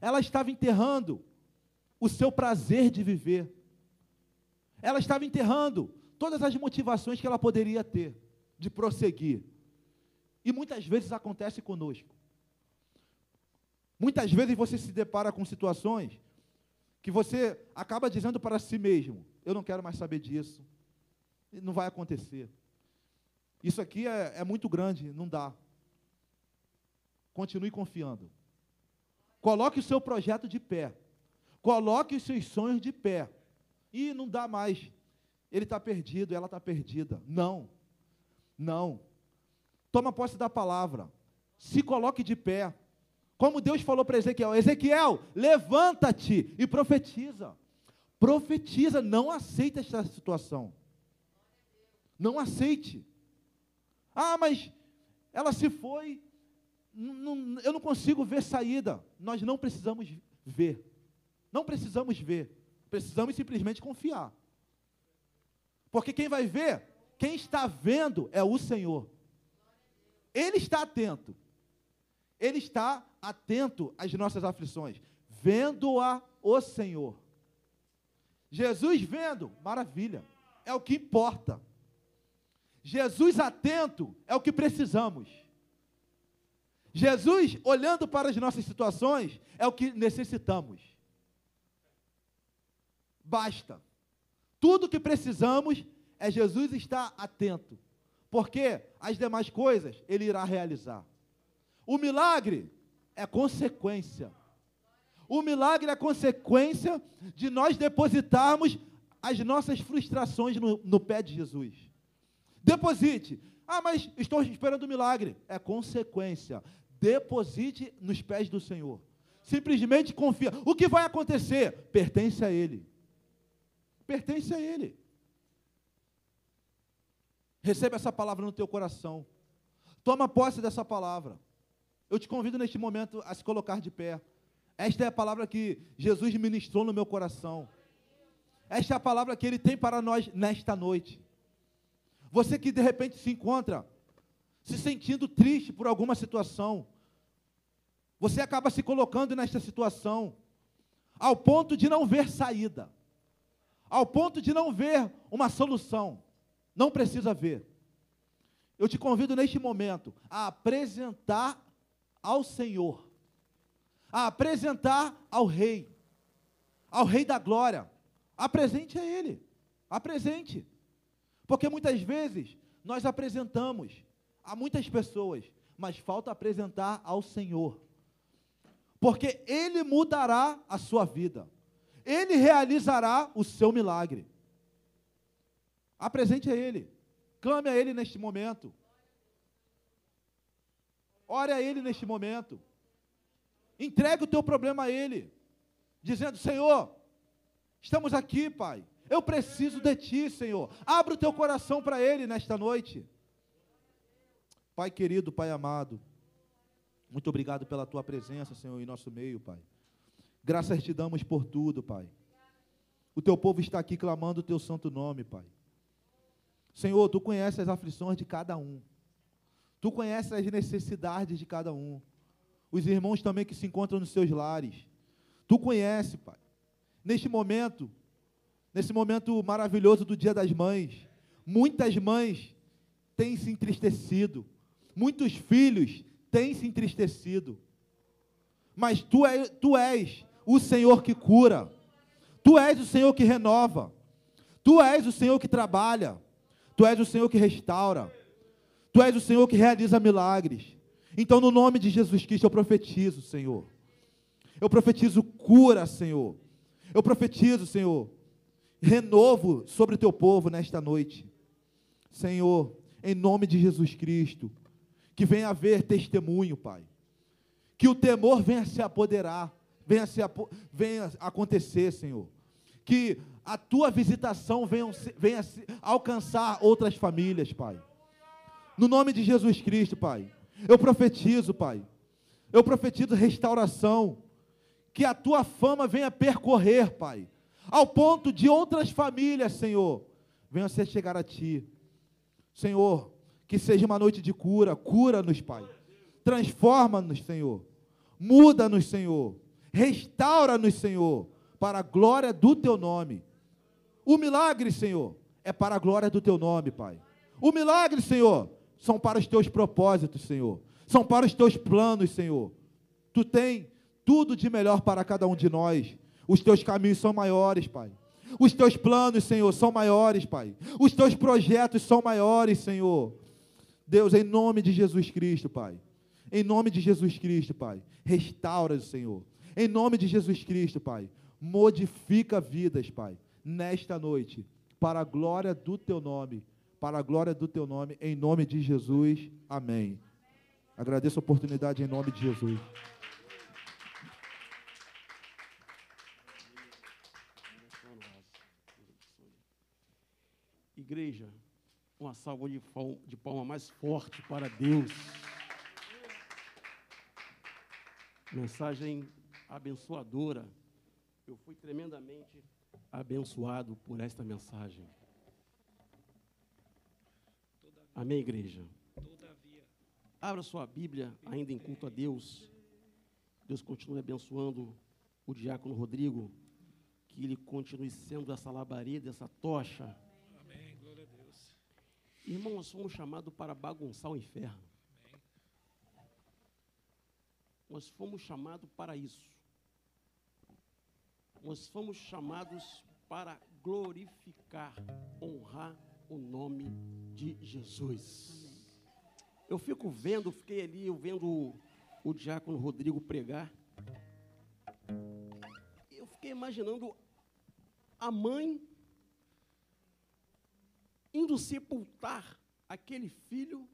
Ela estava enterrando o seu prazer de viver. Ela estava enterrando todas as motivações que ela poderia ter de prosseguir. E muitas vezes acontece conosco. Muitas vezes você se depara com situações que você acaba dizendo para si mesmo: Eu não quero mais saber disso não vai acontecer. Isso aqui é, é muito grande, não dá. Continue confiando. Coloque o seu projeto de pé. Coloque os seus sonhos de pé. E não dá mais. Ele está perdido, ela está perdida. Não. Não. Toma posse da palavra. Se coloque de pé. Como Deus falou para Ezequiel: Ezequiel, levanta-te e profetiza. Profetiza, não aceita esta situação. Não aceite. Ah, mas ela se foi, eu não consigo ver saída. Nós não precisamos ver. Não precisamos ver. Precisamos simplesmente confiar. Porque quem vai ver, quem está vendo é o Senhor. Ele está atento. Ele está atento às nossas aflições, vendo-a o Senhor. Jesus vendo, maravilha, é o que importa. Jesus atento é o que precisamos. Jesus olhando para as nossas situações é o que necessitamos. Basta. Tudo que precisamos é Jesus estar atento, porque as demais coisas ele irá realizar. O milagre é consequência. O milagre é consequência de nós depositarmos as nossas frustrações no, no pé de Jesus. Deposite. Ah, mas estou esperando o milagre. É consequência. Deposite nos pés do Senhor. Simplesmente confia. O que vai acontecer? Pertence a Ele. Pertence a Ele. Receba essa palavra no teu coração. Toma posse dessa palavra. Eu te convido neste momento a se colocar de pé. Esta é a palavra que Jesus ministrou no meu coração. Esta é a palavra que Ele tem para nós nesta noite. Você que de repente se encontra se sentindo triste por alguma situação, você acaba se colocando nesta situação, ao ponto de não ver saída, ao ponto de não ver uma solução. Não precisa ver. Eu te convido neste momento a apresentar ao Senhor, a apresentar ao Rei, ao Rei da Glória. Apresente a Ele, apresente. Porque muitas vezes nós apresentamos a muitas pessoas, mas falta apresentar ao Senhor. Porque Ele mudará a sua vida, Ele realizará o seu milagre. Apresente a Ele, clame a Ele neste momento. Ore a Ele neste momento. Entregue o teu problema a Ele, dizendo: Senhor, estamos aqui, Pai. Eu preciso de Ti, Senhor. Abra o teu coração para Ele nesta noite. Pai querido, Pai amado, muito obrigado pela Tua presença, Senhor, em nosso meio, Pai. Graças te damos por tudo, Pai. O Teu povo está aqui clamando o Teu santo nome, Pai. Senhor, Tu conheces as aflições de cada um. Tu conheces as necessidades de cada um. Os irmãos também que se encontram nos seus lares. Tu conhece, Pai. Neste momento, nesse momento maravilhoso do Dia das Mães, muitas mães têm se entristecido, muitos filhos têm se entristecido. Mas tu, é, tu és o Senhor que cura, tu és o Senhor que renova, tu és o Senhor que trabalha, tu és o Senhor que restaura. Tu és o Senhor que realiza milagres. Então, no nome de Jesus Cristo, eu profetizo, Senhor. Eu profetizo cura, Senhor. Eu profetizo, Senhor, renovo sobre o teu povo nesta noite. Senhor, em nome de Jesus Cristo, que venha haver testemunho, Pai. Que o temor venha se apoderar, venha, se, venha acontecer, Senhor. Que a tua visitação venha, venha alcançar outras famílias, Pai. No nome de Jesus Cristo, Pai. Eu profetizo, Pai. Eu profetizo restauração. Que a tua fama venha percorrer, Pai. Ao ponto de outras famílias, Senhor, venham se chegar a Ti. Senhor, que seja uma noite de cura. Cura-nos, Pai. Transforma-nos, Senhor. Muda-nos, Senhor. Restaura-nos, Senhor. Para a glória do Teu nome. O milagre, Senhor, é para a glória do Teu nome, Pai. O milagre, Senhor, são para os teus propósitos, Senhor. São para os teus planos, Senhor. Tu tem tudo de melhor para cada um de nós. Os teus caminhos são maiores, Pai. Os teus planos, Senhor, são maiores, Pai. Os teus projetos são maiores, Senhor. Deus, em nome de Jesus Cristo, Pai. Em nome de Jesus Cristo, Pai. Restaura, Senhor. Em nome de Jesus Cristo, Pai. Modifica vidas, Pai. Nesta noite, para a glória do teu nome para a glória do teu nome, em nome de Jesus. Amém. Agradeço a oportunidade em nome de Jesus. Igreja, uma salva de palma, de palma mais forte para Deus. Mensagem abençoadora. Eu fui tremendamente abençoado por esta mensagem. Amém, igreja? Abra sua Bíblia, ainda em culto a Deus. Deus continue abençoando o diácono Rodrigo, que ele continue sendo essa labareda, essa tocha. Amém. Glória a Deus. Irmão, nós somos chamados para bagunçar o inferno. Nós fomos chamados para isso. Nós fomos chamados para glorificar, honrar o nome de Jesus. Eu fico vendo, fiquei ali, eu vendo o diácono Rodrigo pregar. Eu fiquei imaginando a mãe indo sepultar aquele filho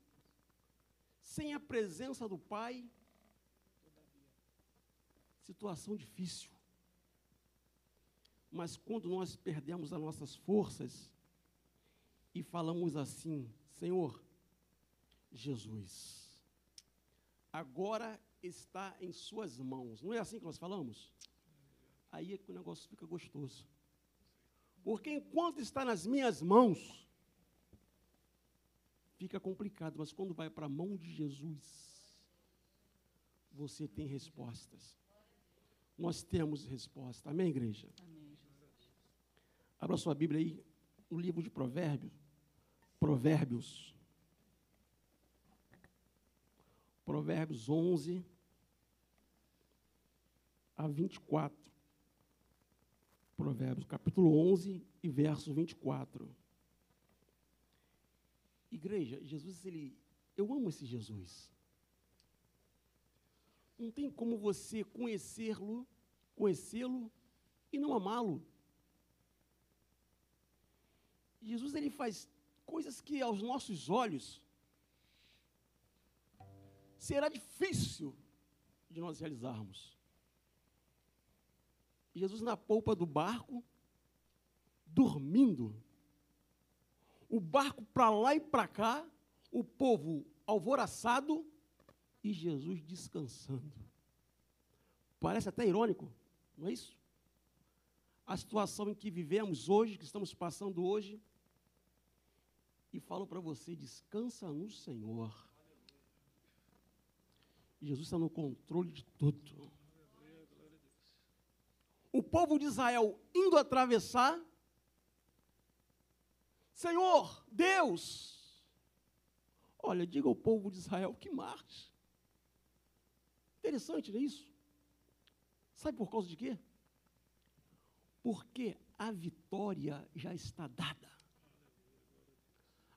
sem a presença do pai. Situação difícil. Mas quando nós perdemos as nossas forças e falamos assim: Senhor, Jesus, agora está em Suas mãos. Não é assim que nós falamos? Aí é que o negócio fica gostoso. Porque enquanto está nas minhas mãos, fica complicado, mas quando vai para a mão de Jesus, você tem respostas. Nós temos resposta. Amém, igreja? Amém, Jesus. Abra sua Bíblia aí no livro de Provérbios. Provérbios. Provérbios 11 a 24. Provérbios capítulo 11 e verso 24. Igreja, Jesus, ele. Eu amo esse Jesus. Não tem como você conhecê-lo, conhecê-lo e não amá-lo. Jesus ele faz coisas que aos nossos olhos será difícil de nós realizarmos. Jesus na polpa do barco, dormindo. O barco para lá e para cá, o povo alvoroçado e Jesus descansando. Parece até irônico, não é isso? A situação em que vivemos hoje, que estamos passando hoje, e falo para você: descansa no Senhor. Jesus está no controle de tudo. O povo de Israel indo atravessar, Senhor, Deus, olha, diga ao povo de Israel que marche. Interessante, não é isso? Sabe por causa de quê? Porque a vitória já está dada.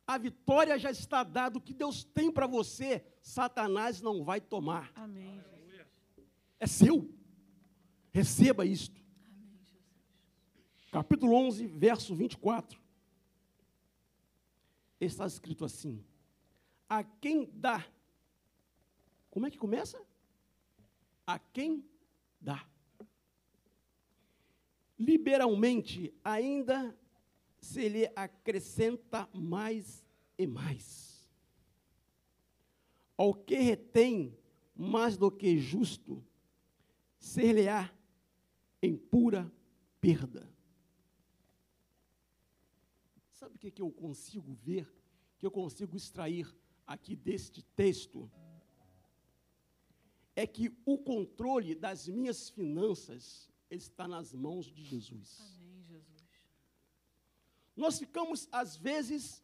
A vitória já está dada. O que Deus tem para você, Satanás não vai tomar. Amém. É seu. Receba isto. Amém. Capítulo 11, verso 24. Está escrito assim: A quem dá. Como é que começa? A quem dá. Liberalmente, ainda se lhe acrescenta mais e mais. Ao que retém mais do que justo, ser-lhe-á em pura perda. Sabe o que, que eu consigo ver, que eu consigo extrair aqui deste texto? É que o controle das minhas finanças está nas mãos de Jesus. Amém, Jesus. Nós ficamos, às vezes,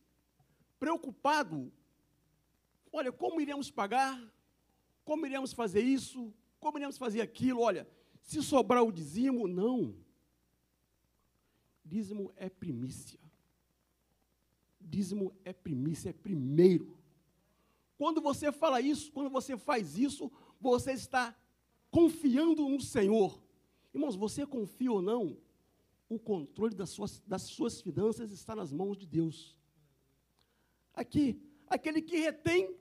preocupados. Olha, como iremos pagar? Como iremos fazer isso? Como iremos fazer aquilo? Olha, se sobrar o dízimo, não. Dízimo é primícia. Dízimo é primícia, é primeiro. Quando você fala isso, quando você faz isso, você está confiando no Senhor. Irmãos, você confia ou não, o controle das suas, das suas finanças está nas mãos de Deus. Aqui, aquele que retém,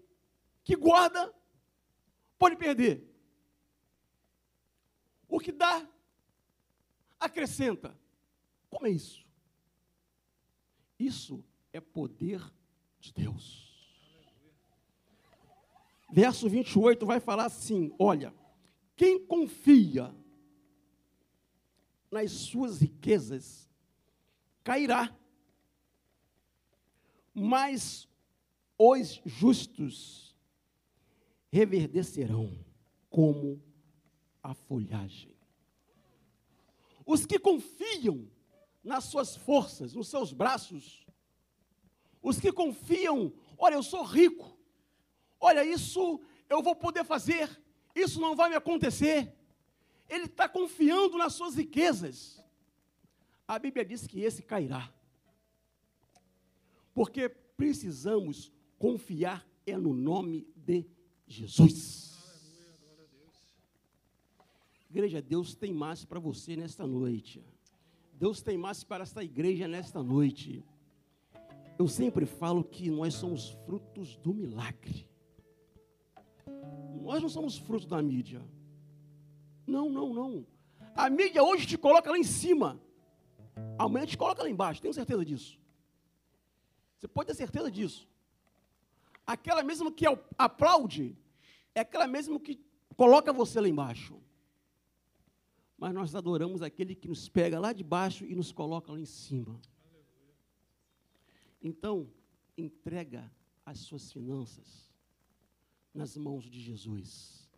que guarda, pode perder. O que dá, acrescenta. Como é isso? Isso é poder de Deus. Verso 28 vai falar assim: olha, quem confia nas suas riquezas cairá, mas os justos reverdecerão como a folhagem. Os que confiam nas suas forças, nos seus braços, os que confiam, olha, eu sou rico, olha, isso eu vou poder fazer, isso não vai me acontecer. Ele está confiando nas suas riquezas. a Bíblia diz que esse cairá. Porque precisamos confiar é no nome de Jesus. Igreja, Deus tem mais para você nesta noite. Deus tem mais para esta igreja nesta noite. Eu sempre falo que nós somos frutos do milagre. Nós não somos frutos da mídia. Não, não, não. A mídia hoje te coloca lá em cima. Amanhã te coloca lá embaixo. Tenho certeza disso. Você pode ter certeza disso. Aquela mesma que aplaude é aquela mesma que coloca você lá embaixo. Mas nós adoramos aquele que nos pega lá de baixo e nos coloca lá em cima. Então, entrega as suas finanças nas mãos de Jesus.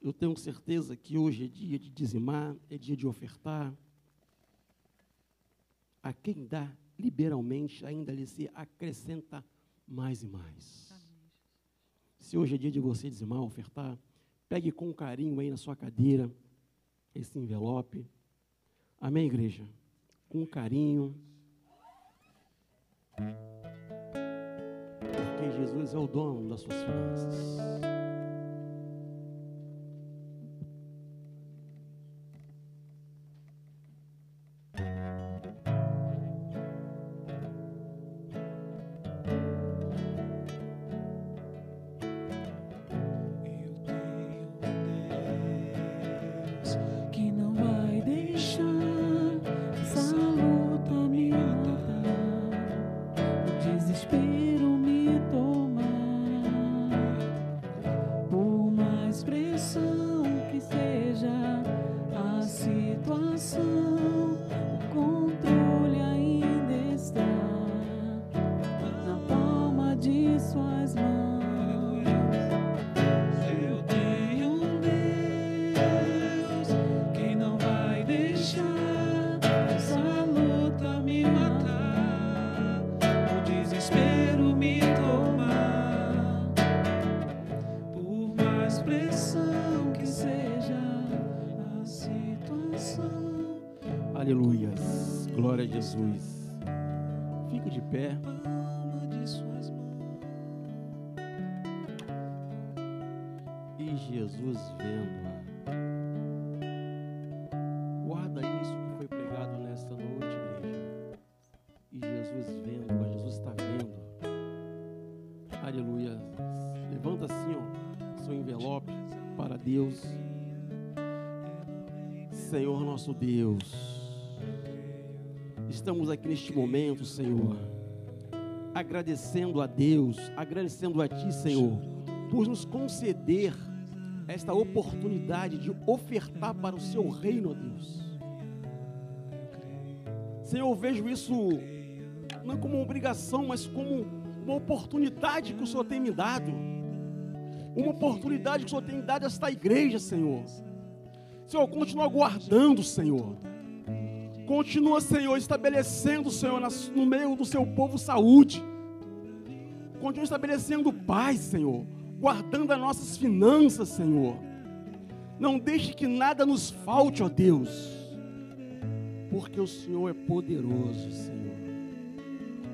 Eu tenho certeza que hoje é dia de dizimar, é dia de ofertar. A quem dá liberalmente, ainda lhe se acrescenta mais e mais. Se hoje é dia de você dizimar, ofertar, pegue com carinho aí na sua cadeira esse envelope. Amém, igreja? Com carinho. Porque Jesus é o dono das suas finanças. Deus. Estamos aqui neste momento, Senhor, agradecendo a Deus, agradecendo a Ti, Senhor, por nos conceder esta oportunidade de ofertar para o Seu reino, Deus. Senhor, eu vejo isso não como uma obrigação, mas como uma oportunidade que o Senhor tem me dado. Uma oportunidade que o Senhor tem dado a esta igreja, Senhor. Senhor, continua guardando, Senhor. Continua, Senhor, estabelecendo, Senhor, no meio do seu povo saúde. Continua estabelecendo paz, Senhor. Guardando as nossas finanças, Senhor. Não deixe que nada nos falte, ó Deus. Porque o Senhor é poderoso, Senhor.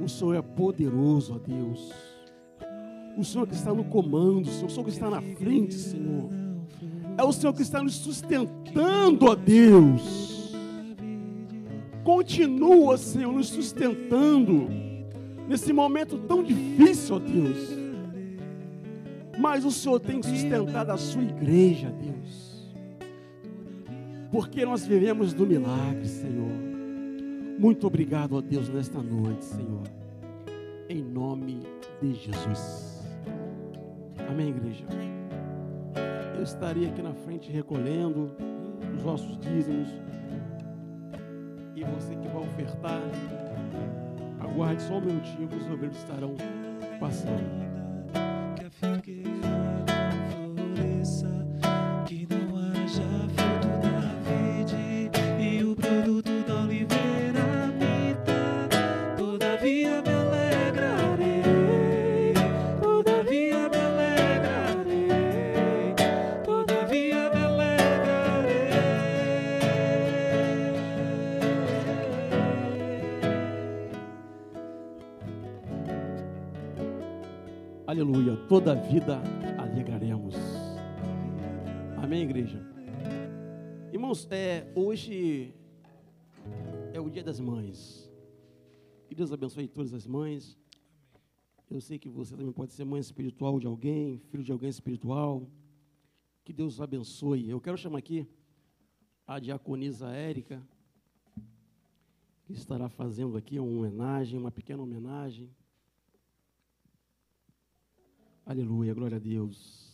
O Senhor é poderoso, ó Deus. O Senhor que está no comando, Senhor. O Senhor que está na frente, Senhor. É o Senhor que está nos sustentando, ó Deus. Continua, Senhor, nos sustentando nesse momento tão difícil, ó Deus. Mas o Senhor tem sustentado a sua igreja, Deus. Porque nós vivemos do milagre, Senhor. Muito obrigado, ó Deus, nesta noite, Senhor. Em nome de Jesus. Amém, igreja. Eu estaria aqui na frente recolhendo os vossos dízimos. E você que vai ofertar, aguarde só um minutinho que os obreiros estarão passando. Irmãos, é, hoje é o dia das mães. Que Deus abençoe todas as mães. Eu sei que você também pode ser mãe espiritual de alguém, filho de alguém espiritual. Que Deus abençoe. Eu quero chamar aqui a diaconisa Érica, que estará fazendo aqui uma homenagem, uma pequena homenagem. Aleluia, glória a Deus.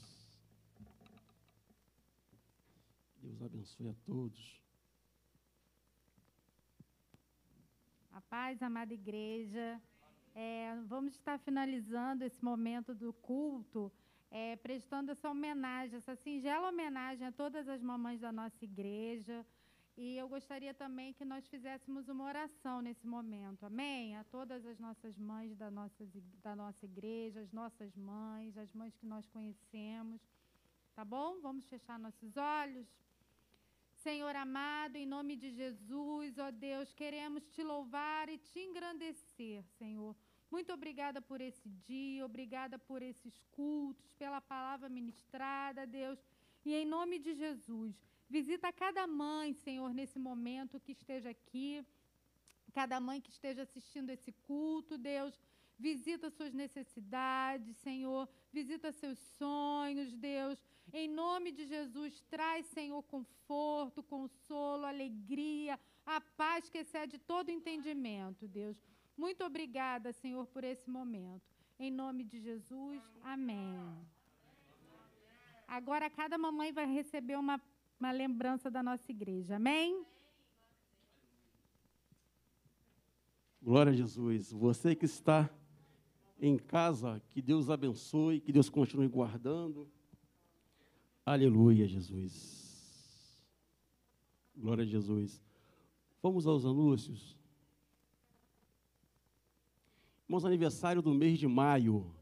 Deus abençoe a todos. A paz, amada igreja. É, vamos estar finalizando esse momento do culto, é, prestando essa homenagem, essa singela homenagem a todas as mamães da nossa igreja. E eu gostaria também que nós fizéssemos uma oração nesse momento, amém? A todas as nossas mães da nossa, da nossa igreja, as nossas mães, as mães que nós conhecemos, tá bom? Vamos fechar nossos olhos. Senhor amado, em nome de Jesus, ó Deus, queremos te louvar e te engrandecer, Senhor. Muito obrigada por esse dia, obrigada por esses cultos, pela palavra ministrada, Deus. E em nome de Jesus, visita cada mãe, Senhor, nesse momento que esteja aqui, cada mãe que esteja assistindo esse culto, Deus. Visita suas necessidades, Senhor. Visita seus sonhos, Deus. Em nome de Jesus, traz, Senhor, conforto, consolo, alegria, a paz que excede todo entendimento, Deus. Muito obrigada, Senhor, por esse momento. Em nome de Jesus, amém. Agora, cada mamãe vai receber uma, uma lembrança da nossa igreja, amém? Glória a Jesus. Você que está em casa, que Deus abençoe, que Deus continue guardando. Aleluia, Jesus. Glória a Jesus. Vamos aos anúncios. Irmãos, aniversário do mês de maio.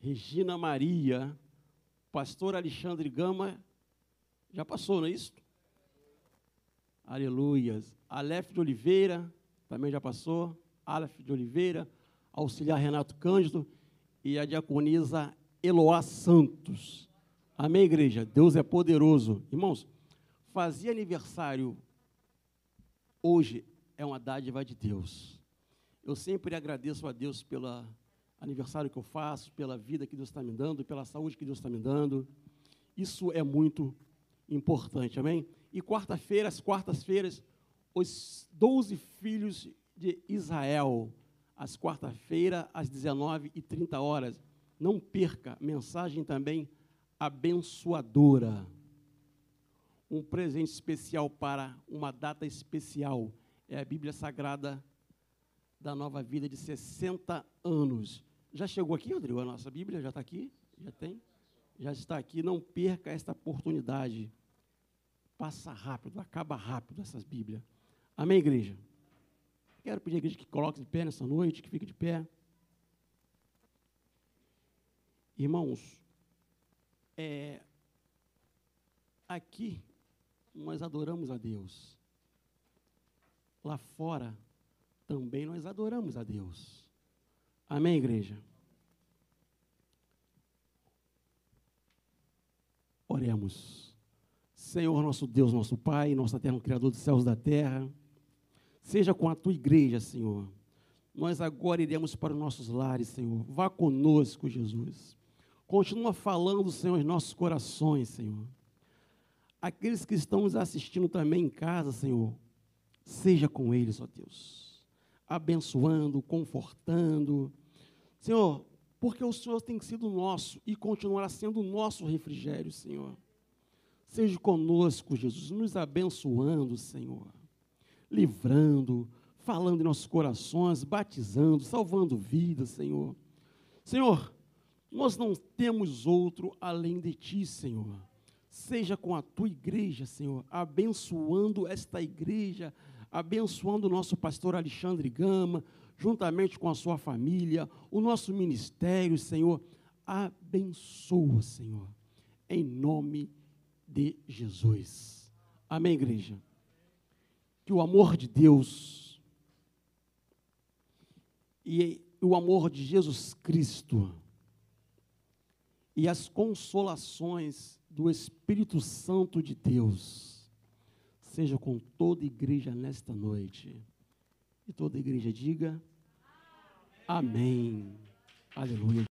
Regina Maria, pastor Alexandre Gama, já passou, não é isso? Aleluias. Aleph de Oliveira, também já passou. Aleph de Oliveira, auxiliar Renato Cândido e a diaconisa Eloá Santos. Amém, igreja? Deus é poderoso. Irmãos, fazer aniversário hoje é uma dádiva de Deus. Eu sempre agradeço a Deus pelo aniversário que eu faço, pela vida que Deus está me dando, pela saúde que Deus está me dando. Isso é muito importante, amém? E quarta-feira, às quartas-feiras, os doze filhos de Israel, às quarta-feira, às 19h30 horas. Não perca, mensagem também abençoadora. Um presente especial para uma data especial. É a Bíblia Sagrada da Nova Vida de 60 anos. Já chegou aqui, Rodrigo, a nossa Bíblia? Já está aqui? Já tem? Já está aqui. Não perca esta oportunidade. Passa rápido, acaba rápido essas Bíblias. Amém, igreja? Quero pedir à igreja que coloque de pé nessa noite, que fique de pé. Irmãos, é, aqui nós adoramos a Deus. Lá fora também nós adoramos a Deus. Amém, igreja? Oremos. Senhor, nosso Deus, nosso Pai, nosso eterno Criador dos céus e da terra, seja com a tua igreja, Senhor. Nós agora iremos para os nossos lares, Senhor. Vá conosco, Jesus. Continua falando, Senhor, em nossos corações, Senhor. Aqueles que estão nos assistindo também em casa, Senhor, seja com eles, ó Deus. Abençoando, confortando. Senhor, porque o Senhor tem sido nosso e continuará sendo o nosso refrigério, Senhor. Seja conosco, Jesus, nos abençoando, Senhor. Livrando, falando em nossos corações, batizando, salvando vidas, Senhor. Senhor, nós não temos outro além de Ti, Senhor. Seja com a Tua igreja, Senhor, abençoando esta igreja, abençoando o nosso pastor Alexandre Gama, juntamente com a sua família, o nosso ministério, Senhor. Abençoa, Senhor, em nome de Jesus. Amém, igreja? Que o amor de Deus e o amor de Jesus Cristo e as consolações do Espírito Santo de Deus seja com toda igreja nesta noite. E toda igreja diga: Amém. Aleluia.